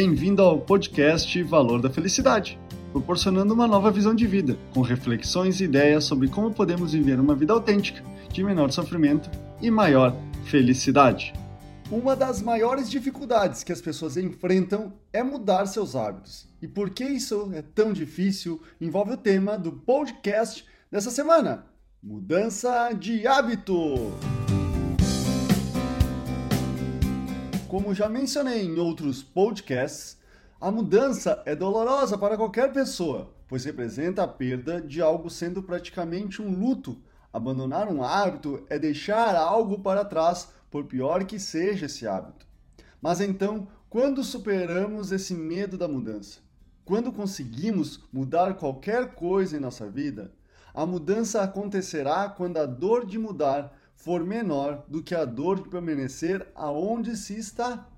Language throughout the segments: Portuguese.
Bem-vindo ao podcast Valor da Felicidade, proporcionando uma nova visão de vida, com reflexões e ideias sobre como podemos viver uma vida autêntica, de menor sofrimento e maior felicidade. Uma das maiores dificuldades que as pessoas enfrentam é mudar seus hábitos. E por que isso é tão difícil envolve o tema do podcast dessa semana: mudança de hábito. Como já mencionei em outros podcasts, a mudança é dolorosa para qualquer pessoa, pois representa a perda de algo sendo praticamente um luto. Abandonar um hábito é deixar algo para trás, por pior que seja esse hábito. Mas então, quando superamos esse medo da mudança? Quando conseguimos mudar qualquer coisa em nossa vida, a mudança acontecerá quando a dor de mudar for menor do que a dor de permanecer aonde se está.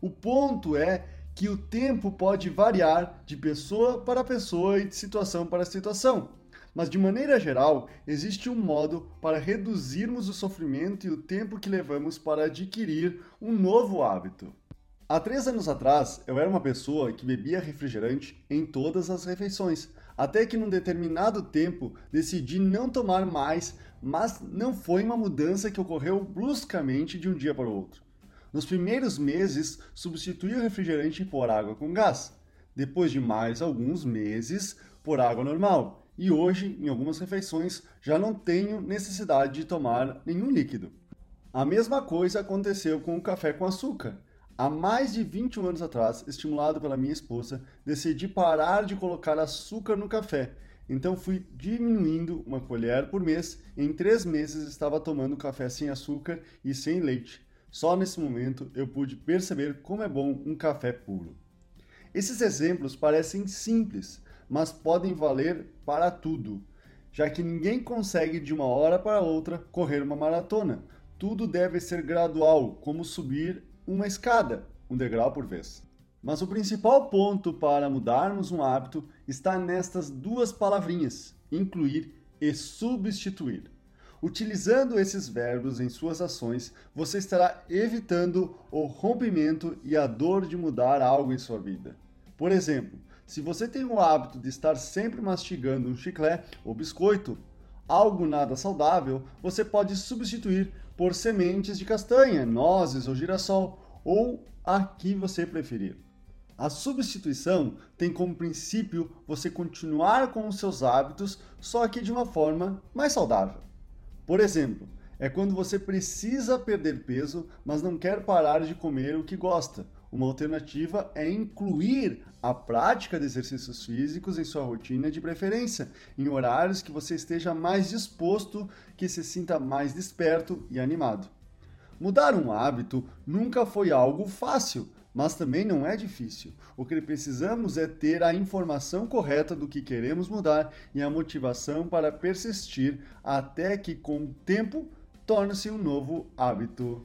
O ponto é que o tempo pode variar de pessoa para pessoa e de situação para situação. Mas de maneira geral, existe um modo para reduzirmos o sofrimento e o tempo que levamos para adquirir um novo hábito. Há três anos atrás, eu era uma pessoa que bebia refrigerante em todas as refeições, até que num determinado tempo decidi não tomar mais, mas não foi uma mudança que ocorreu bruscamente de um dia para o outro. Nos primeiros meses, substituí o refrigerante por água com gás. Depois de mais alguns meses, por água normal. E hoje, em algumas refeições, já não tenho necessidade de tomar nenhum líquido. A mesma coisa aconteceu com o café com açúcar. Há mais de 21 anos atrás, estimulado pela minha esposa, decidi parar de colocar açúcar no café. Então fui diminuindo uma colher por mês. Em três meses estava tomando café sem açúcar e sem leite. Só nesse momento eu pude perceber como é bom um café puro. Esses exemplos parecem simples, mas podem valer para tudo, já que ninguém consegue de uma hora para outra correr uma maratona. Tudo deve ser gradual, como subir uma escada, um degrau por vez. Mas o principal ponto para mudarmos um hábito está nestas duas palavrinhas: incluir e substituir. Utilizando esses verbos em suas ações, você estará evitando o rompimento e a dor de mudar algo em sua vida. Por exemplo, se você tem o hábito de estar sempre mastigando um chiclete ou biscoito, algo nada saudável, você pode substituir por sementes de castanha, nozes ou girassol, ou a que você preferir. A substituição tem como princípio você continuar com os seus hábitos, só que de uma forma mais saudável. Por exemplo, é quando você precisa perder peso, mas não quer parar de comer o que gosta. Uma alternativa é incluir a prática de exercícios físicos em sua rotina de preferência, em horários que você esteja mais disposto, que se sinta mais desperto e animado. Mudar um hábito nunca foi algo fácil, mas também não é difícil. O que precisamos é ter a informação correta do que queremos mudar e a motivação para persistir até que, com o tempo, torne-se um novo hábito.